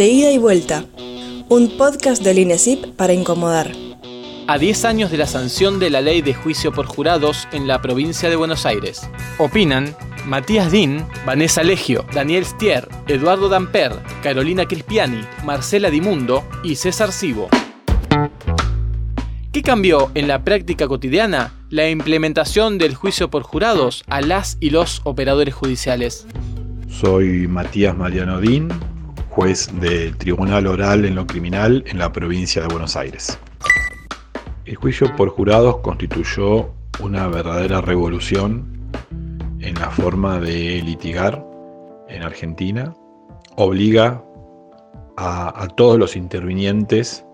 De ida y vuelta, un podcast del INESIP para incomodar. A 10 años de la sanción de la ley de juicio por jurados en la provincia de Buenos Aires. Opinan Matías Din, Vanessa Legio, Daniel Stier, Eduardo Damper, Carolina Crispiani, Marcela Dimundo y César Sibo. ¿Qué cambió en la práctica cotidiana la implementación del juicio por jurados a las y los operadores judiciales? Soy Matías Mariano Din, juez del Tribunal Oral en lo Criminal en la provincia de Buenos Aires. El juicio por jurados constituyó una verdadera revolución en la forma de litigar en Argentina. Obliga a, todos los intervinientes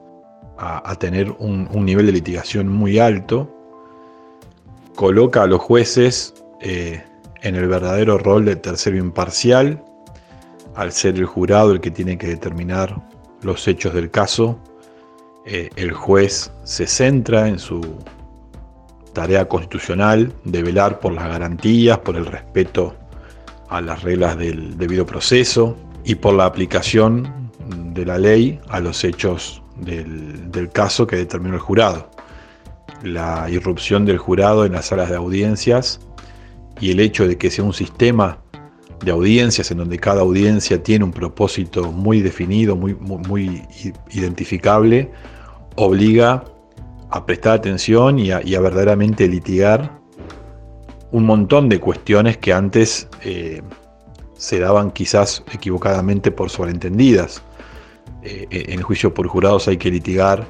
a, tener un, nivel de litigación muy alto. Coloca a los jueces eh, en el verdadero rol de tercero imparcial, al ser el jurado el que tiene que determinar los hechos del caso eh, el juez se centra en su tarea constitucional de velar por las garantías, por el respeto a las reglas del debido proceso y por la aplicación de la ley a los hechos del, del caso que determinó el jurado. La irrupción del jurado en las salas de audiencias y el hecho de que sea un sistema de audiencias en donde cada audiencia tiene un propósito muy definido, muy, muy, identificable, obliga a prestar atención y a, verdaderamente litigar un montón de cuestiones que antes eh, se daban quizás equivocadamente por sobreentendidas. Eh, en el juicio por jurados hay que litigar,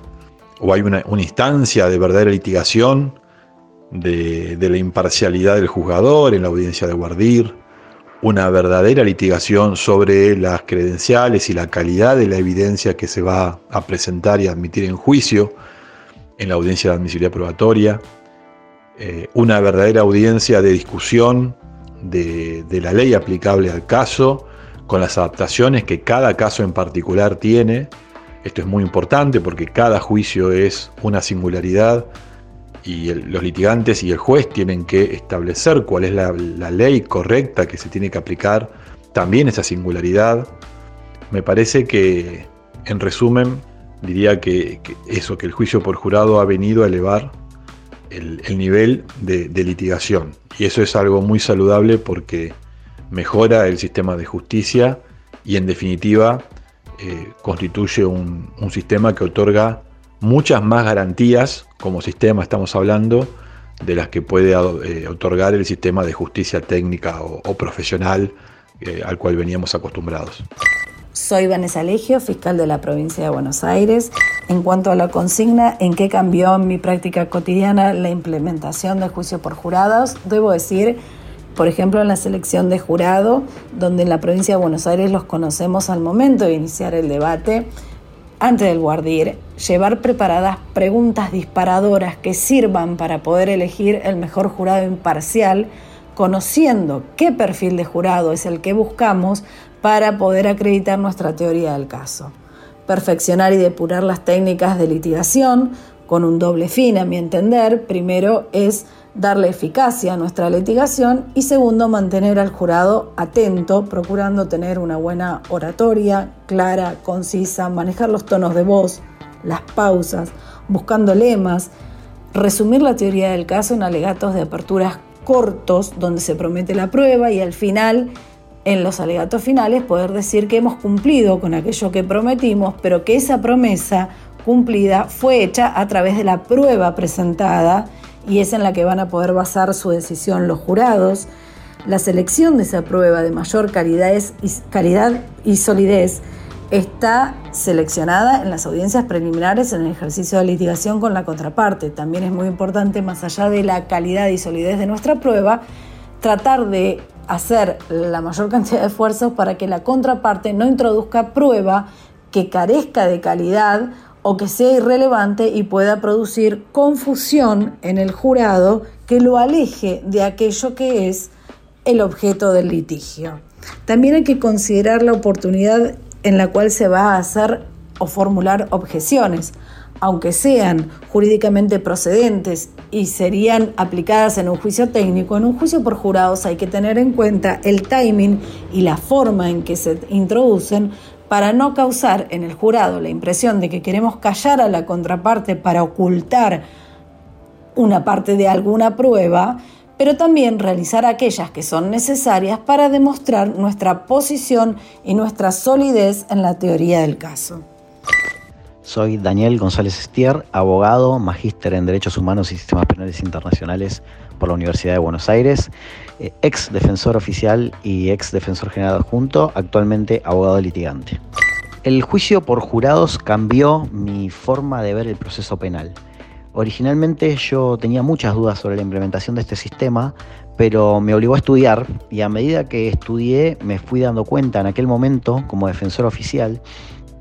o hay una, instancia de verdadera litigación de, de, la imparcialidad del juzgador en la audiencia de guardir, una verdadera litigación sobre las credenciales y la calidad de la evidencia que se va a presentar y admitir en juicio en la audiencia de admisibilidad probatoria, eh, una verdadera audiencia de discusión de, de la ley aplicable al caso, con las adaptaciones que cada caso en particular tiene. Esto es muy importante porque cada juicio es una singularidad y los litigantes y el juez tienen que establecer cuál es la, ley correcta que se tiene que aplicar, también esa singularidad. Me parece que, en resumen, diría que, eso, que el juicio por jurado ha venido a elevar el, nivel de, litigación. Y eso es algo muy saludable porque mejora el sistema de justicia y en definitiva eh, constituye un, un sistema que otorga muchas más garantías como sistema estamos hablando de las que puede eh, otorgar el sistema de justicia técnica o, profesional eh, al cual veníamos acostumbrados. Soy Vanessa Legio, fiscal de la provincia de Buenos Aires. En cuanto a la consigna, ¿en qué cambió mi práctica cotidiana la implementación del juicio por jurados? Debo decir, por ejemplo, en la selección de jurado, donde en la provincia de Buenos Aires los conocemos al momento de iniciar el debate, antes del guardir, llevar preparadas preguntas disparadoras que sirvan para poder elegir el mejor jurado imparcial, conociendo qué perfil de jurado es el que buscamos para poder acreditar nuestra teoría del caso. Perfeccionar y depurar las técnicas de litigación con un doble fin, a mi entender. Primero es darle eficacia a nuestra litigación y segundo, mantener al jurado atento, procurando tener una buena oratoria, clara, concisa, manejar los tonos de voz, las pausas, buscando lemas, resumir la teoría del caso en alegatos de aperturas cortos donde se promete la prueba y al final, en los alegatos finales, poder decir que hemos cumplido con aquello que prometimos, pero que esa promesa cumplida fue hecha a través de la prueba presentada y es en la que van a poder basar su decisión los jurados. La selección de esa prueba de mayor calidad y, solidez está seleccionada en las audiencias preliminares en el ejercicio de litigación con la contraparte. También es muy importante, más allá de la calidad y solidez de nuestra prueba, tratar de hacer la mayor cantidad de esfuerzos para que la contraparte no introduzca prueba que carezca de calidad o que sea irrelevante y pueda producir confusión en el jurado que lo aleje de aquello que es el objeto del litigio. También hay que considerar la oportunidad en la cual se va a hacer o formular objeciones, aunque sean jurídicamente procedentes y serían aplicadas en un juicio técnico, en un juicio por jurados hay que tener en cuenta el timing y la forma en que se introducen para no causar en el jurado la impresión de que queremos callar a la contraparte para ocultar una parte de alguna prueba, pero también realizar aquellas que son necesarias para demostrar nuestra posición y nuestra solidez en la teoría del caso. Soy Daniel González Estier, abogado, magíster en Derechos Humanos y Sistemas Penales Internacionales por la Universidad de Buenos Aires, ex defensor oficial y ex defensor general adjunto, actualmente abogado litigante. El juicio por jurados cambió mi forma de ver el proceso penal. Originalmente yo tenía muchas dudas sobre la implementación de este sistema, pero me obligó a estudiar y a medida que estudié me fui dando cuenta en aquel momento como defensor oficial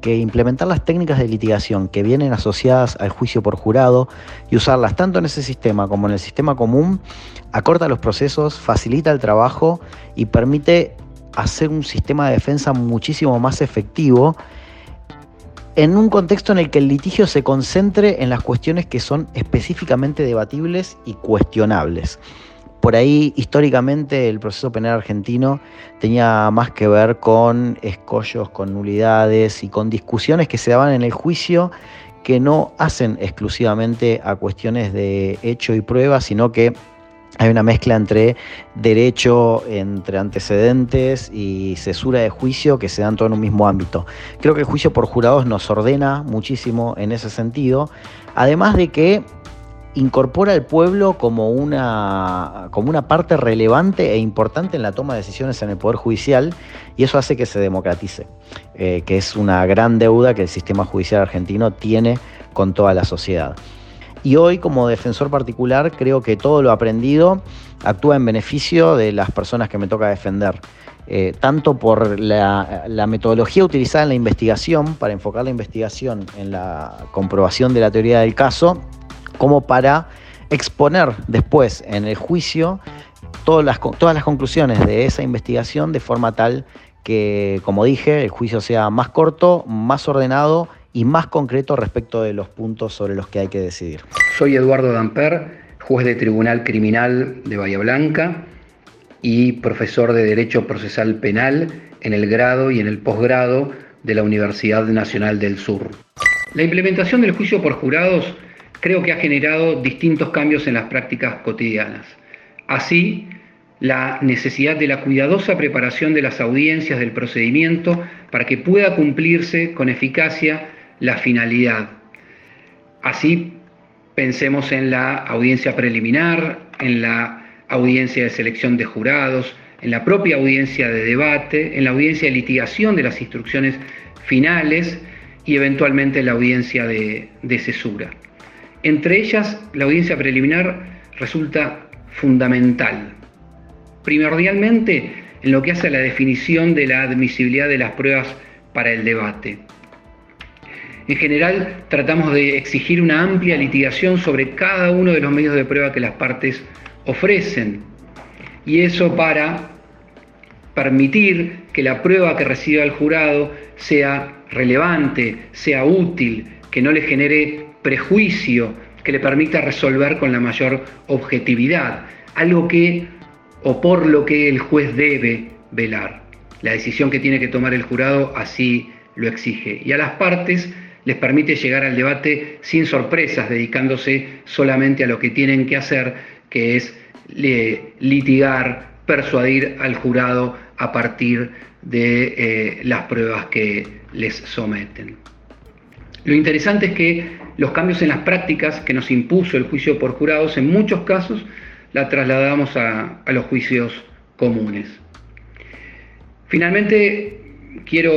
que implementar las técnicas de litigación que vienen asociadas al juicio por jurado y usarlas tanto en ese sistema como en el sistema común acorta los procesos, facilita el trabajo y permite hacer un sistema de defensa muchísimo más efectivo en un contexto en el que el litigio se concentre en las cuestiones que son específicamente debatibles y cuestionables. Por ahí, históricamente, el proceso penal argentino tenía más que ver con escollos, con nulidades y con discusiones que se daban en el juicio que no hacen exclusivamente a cuestiones de hecho y prueba, sino que hay una mezcla entre derecho, entre antecedentes y cesura de juicio que se dan todo en un mismo ámbito. Creo que el juicio por jurados nos ordena muchísimo en ese sentido, además de que incorpora al pueblo como una, como una parte relevante e importante en la toma de decisiones en el Poder Judicial y eso hace que se democratice, eh, que es una gran deuda que el sistema judicial argentino tiene con toda la sociedad. Y hoy como defensor particular creo que todo lo aprendido actúa en beneficio de las personas que me toca defender. Eh, tanto por la, la, metodología utilizada en la investigación, para enfocar la investigación en la comprobación de la teoría del caso, como para exponer después en el juicio todas las, todas las conclusiones de esa investigación de forma tal que, como dije, el juicio sea más corto, más ordenado y más concreto respecto de los puntos sobre los que hay que decidir. Soy Eduardo Damper, juez de Tribunal Criminal de Bahía Blanca y profesor de Derecho Procesal Penal en el grado y en el posgrado de la Universidad Nacional del Sur. La implementación del juicio por jurados creo que ha generado distintos cambios en las prácticas cotidianas. Así, la necesidad de la cuidadosa preparación de las audiencias del procedimiento para que pueda cumplirse con eficacia la finalidad. Así pensemos en la audiencia preliminar, en la audiencia de selección de jurados, en la propia audiencia de debate, en la audiencia de litigación de las instrucciones finales y eventualmente en la audiencia de, cesura. Entre ellas, la audiencia preliminar resulta fundamental, primordialmente en lo que hace a la definición de la admisibilidad de las pruebas para el debate. En general, tratamos de exigir una amplia litigación sobre cada uno de los medios de prueba que las partes ofrecen. Y eso para permitir que la prueba que reciba el jurado sea relevante, sea útil, que no le genere prejuicio, que le permita resolver con la mayor objetividad, algo que o por lo que el juez debe velar. La decisión que tiene que tomar el jurado así lo exige. Y a las partes les permite llegar al debate sin sorpresas, dedicándose solamente a lo que tienen que hacer, que es litigar, persuadir al jurado a partir de eh, las pruebas que les someten. Lo interesante es que los cambios en las prácticas que nos impuso el juicio por jurados, en muchos casos la trasladamos a, los juicios comunes. Finalmente, quiero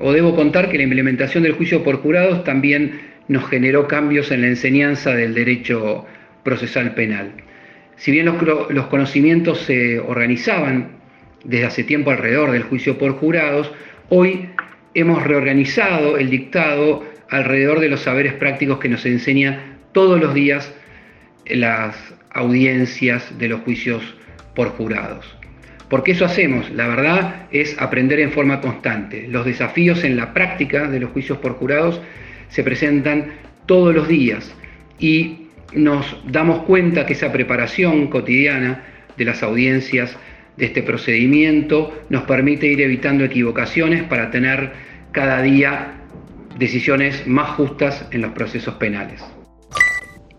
o debo contar que la implementación del juicio por jurados también nos generó cambios en la enseñanza del derecho procesal penal. Si bien los, conocimientos se organizaban desde hace tiempo alrededor del juicio por jurados, hoy hemos reorganizado el dictado alrededor de los saberes prácticos que nos enseña todos los días las audiencias de los juicios por jurados. Porque eso hacemos, la verdad es aprender en forma constante. Los desafíos en la práctica de los juicios por jurados se presentan todos los días y nos damos cuenta que esa preparación cotidiana de las audiencias de este procedimiento nos permite ir evitando equivocaciones para tener cada día decisiones más justas en los procesos penales.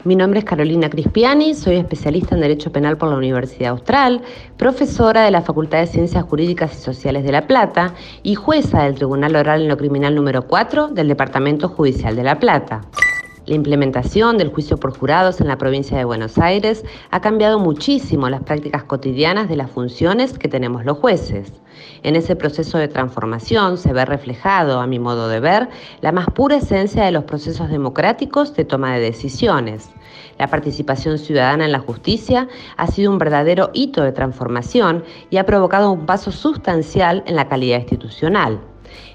Mi nombre es Carolina Crispiani, soy especialista en Derecho Penal por la Universidad Austral, profesora de la Facultad de Ciencias Jurídicas y Sociales de La Plata y jueza del Tribunal Oral en lo Criminal número 4 del Departamento Judicial de La Plata. La implementación del juicio por jurados en la provincia de Buenos Aires ha cambiado muchísimo las prácticas cotidianas de las funciones que tenemos los jueces. En ese proceso de transformación se ve reflejado, a mi modo de ver, la más pura esencia de los procesos democráticos de toma de decisiones. La participación ciudadana en la justicia ha sido un verdadero hito de transformación y ha provocado un paso sustancial en la calidad institucional.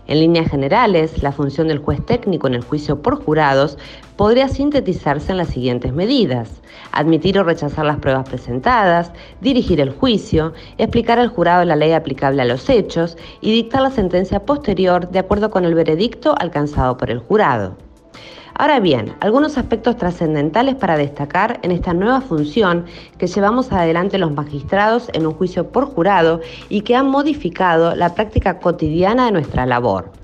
En líneas generales, la función del juez técnico en el juicio por jurados podría sintetizarse en las siguientes medidas. Admitir o rechazar las pruebas presentadas, dirigir el juicio, explicar al jurado la ley aplicable a los hechos y dictar la sentencia posterior de acuerdo con el veredicto alcanzado por el jurado. Ahora bien, algunos aspectos trascendentales para destacar en esta nueva función que llevamos adelante los magistrados en un juicio por jurado y que han modificado la práctica cotidiana de nuestra labor.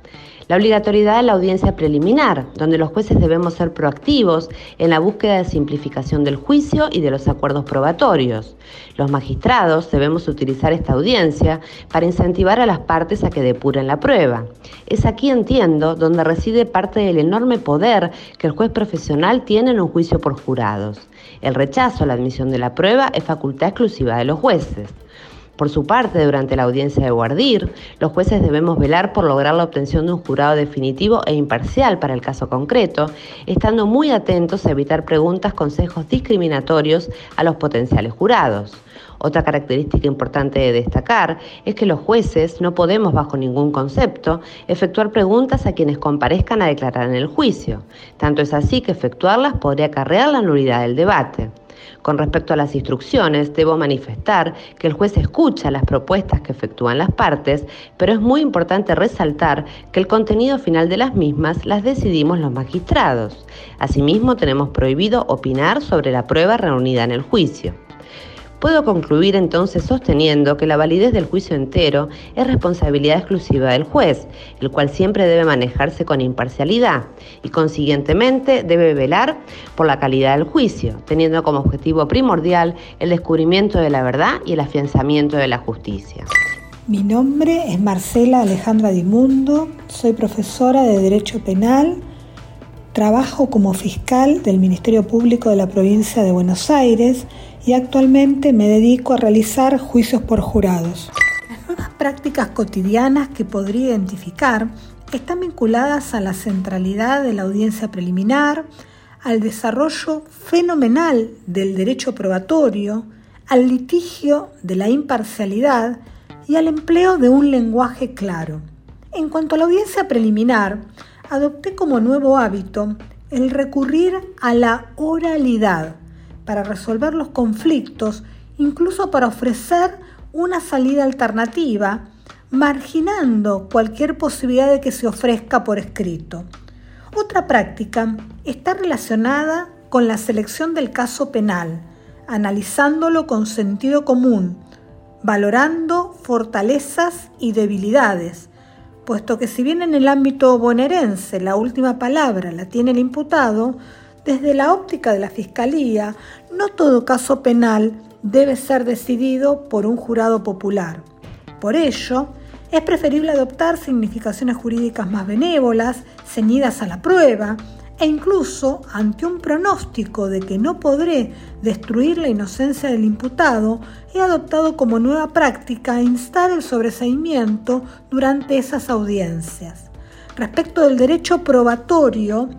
La obligatoriedad de la audiencia preliminar, donde los jueces debemos ser proactivos en la búsqueda de simplificación del juicio y de los acuerdos probatorios. Los magistrados debemos utilizar esta audiencia para incentivar a las partes a que depuren la prueba. Es aquí, entiendo, donde reside parte del enorme poder que el juez profesional tiene en un juicio por jurados. El rechazo a la admisión de la prueba es facultad exclusiva de los jueces. Por su parte, durante la audiencia de guardir, los jueces debemos velar por lograr la obtención de un jurado definitivo e imparcial para el caso concreto, estando muy atentos a evitar preguntas, consejos discriminatorios a los potenciales jurados. Otra característica importante de destacar es que los jueces no podemos, bajo ningún concepto, efectuar preguntas a quienes comparezcan a declarar en el juicio. Tanto es así que efectuarlas podría acarrear la nulidad del debate. Con respecto a las instrucciones, debo manifestar que el juez escucha las propuestas que efectúan las partes, pero es muy importante resaltar que el contenido final de las mismas las decidimos los magistrados. Asimismo, tenemos prohibido opinar sobre la prueba reunida en el juicio. Puedo concluir entonces sosteniendo que la validez del juicio entero es responsabilidad exclusiva del juez, el cual siempre debe manejarse con imparcialidad y consiguientemente debe velar por la calidad del juicio, teniendo como objetivo primordial el descubrimiento de la verdad y el afianzamiento de la justicia. Mi nombre es Marcela Alejandra Dimundo, soy profesora de Derecho Penal, trabajo como fiscal del Ministerio Público de la provincia de Buenos Aires, y actualmente me dedico a realizar juicios por jurados. Las nuevas prácticas cotidianas que podría identificar están vinculadas a la centralidad de la audiencia preliminar, al desarrollo fenomenal del derecho probatorio, al litigio de la imparcialidad y al empleo de un lenguaje claro. En cuanto a la audiencia preliminar, adopté como nuevo hábito el recurrir a la oralidad para resolver los conflictos, incluso para ofrecer una salida alternativa, marginando cualquier posibilidad de que se ofrezca por escrito. Otra práctica está relacionada con la selección del caso penal, analizándolo con sentido común, valorando fortalezas y debilidades, puesto que si bien en el ámbito bonaerense la última palabra la tiene el imputado, desde la óptica de la Fiscalía, no todo caso penal debe ser decidido por un jurado popular. Por ello, es preferible adoptar significaciones jurídicas más benévolas, ceñidas a la prueba, e incluso ante un pronóstico de que no podré destruir la inocencia del imputado, he adoptado como nueva práctica instar el sobreseimiento durante esas audiencias. Respecto del derecho probatorio,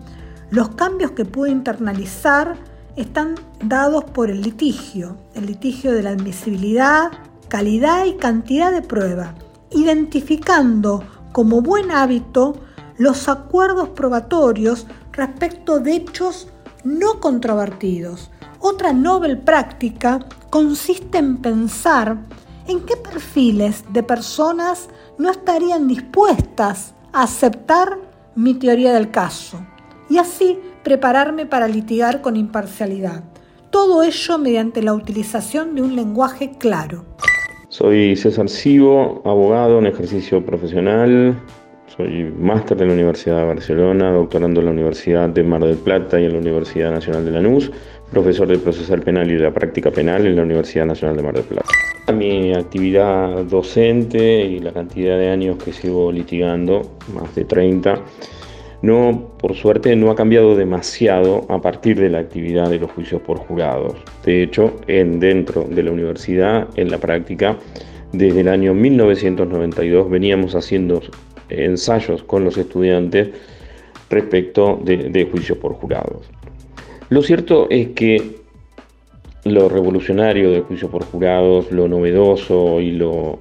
los cambios que pude internalizar están dados por el litigio, el litigio de la admisibilidad, calidad y cantidad de prueba, identificando como buen hábito los acuerdos probatorios respecto de hechos no controvertidos. Otra novel práctica consiste en pensar en qué perfiles de personas no estarían dispuestas a aceptar mi teoría del caso y así prepararme para litigar con imparcialidad. Todo ello mediante la utilización de un lenguaje claro. Soy César Sivo, abogado en ejercicio profesional. Soy máster de la Universidad de Barcelona, doctorando en la Universidad de Mar del Plata y en la Universidad Nacional de Lanús, profesor de procesal penal y de la práctica penal en la Universidad Nacional de Mar del Plata. Mi actividad docente y la cantidad de años que sigo litigando, más de 30, no, por suerte, no ha cambiado demasiado a partir de la actividad de los juicios por jurados. De hecho, en, dentro de la universidad, en la práctica, desde el año 1992 veníamos haciendo ensayos con los estudiantes respecto de, juicios por jurados. Lo cierto es que lo revolucionario del juicio por jurados, lo novedoso y lo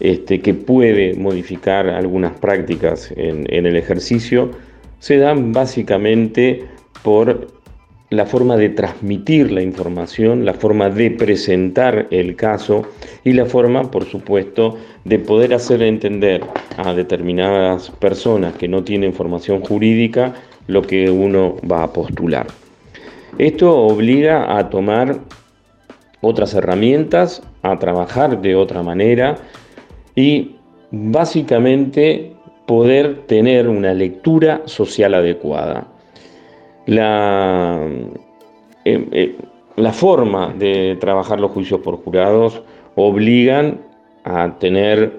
este, que puede modificar algunas prácticas en el ejercicio, se dan básicamente por la forma de transmitir la información, la forma de presentar el caso y la forma, por supuesto, de poder hacer entender a determinadas personas que no tienen formación jurídica lo que uno va a postular. Esto obliga a tomar otras herramientas, a trabajar de otra manera y básicamente poder tener una lectura social adecuada. La, eh, eh, la forma de trabajar los juicios por jurados obligan a tener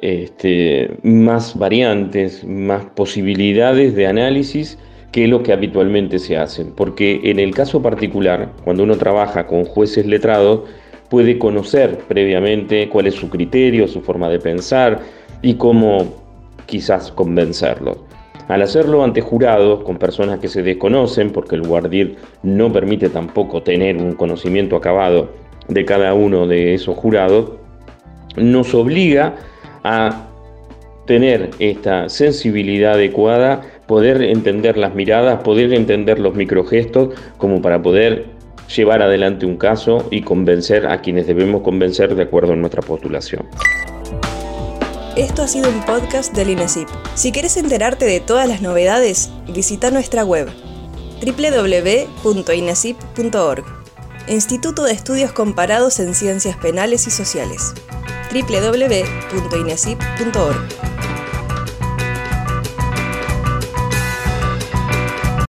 este, más variantes, más posibilidades de análisis que lo que habitualmente se hacen. Porque en el caso particular, cuando uno trabaja con jueces letrados, puede conocer previamente cuál es su criterio, su forma de pensar y cómo quizás convencerlos. Al hacerlo ante jurados, con personas que se desconocen, porque el guardir no permite tampoco tener un conocimiento acabado de cada uno de esos jurados, nos obliga a tener esta sensibilidad adecuada, poder entender las miradas, poder entender los microgestos, como para poder llevar adelante un caso y convencer a quienes debemos convencer de acuerdo a nuestra postulación. Esto ha sido un podcast del INESIP. Si quieres enterarte de todas las novedades, visita nuestra web www.inesip.org. Instituto de Estudios Comparados en Ciencias Penales y Sociales. www.inesip.org.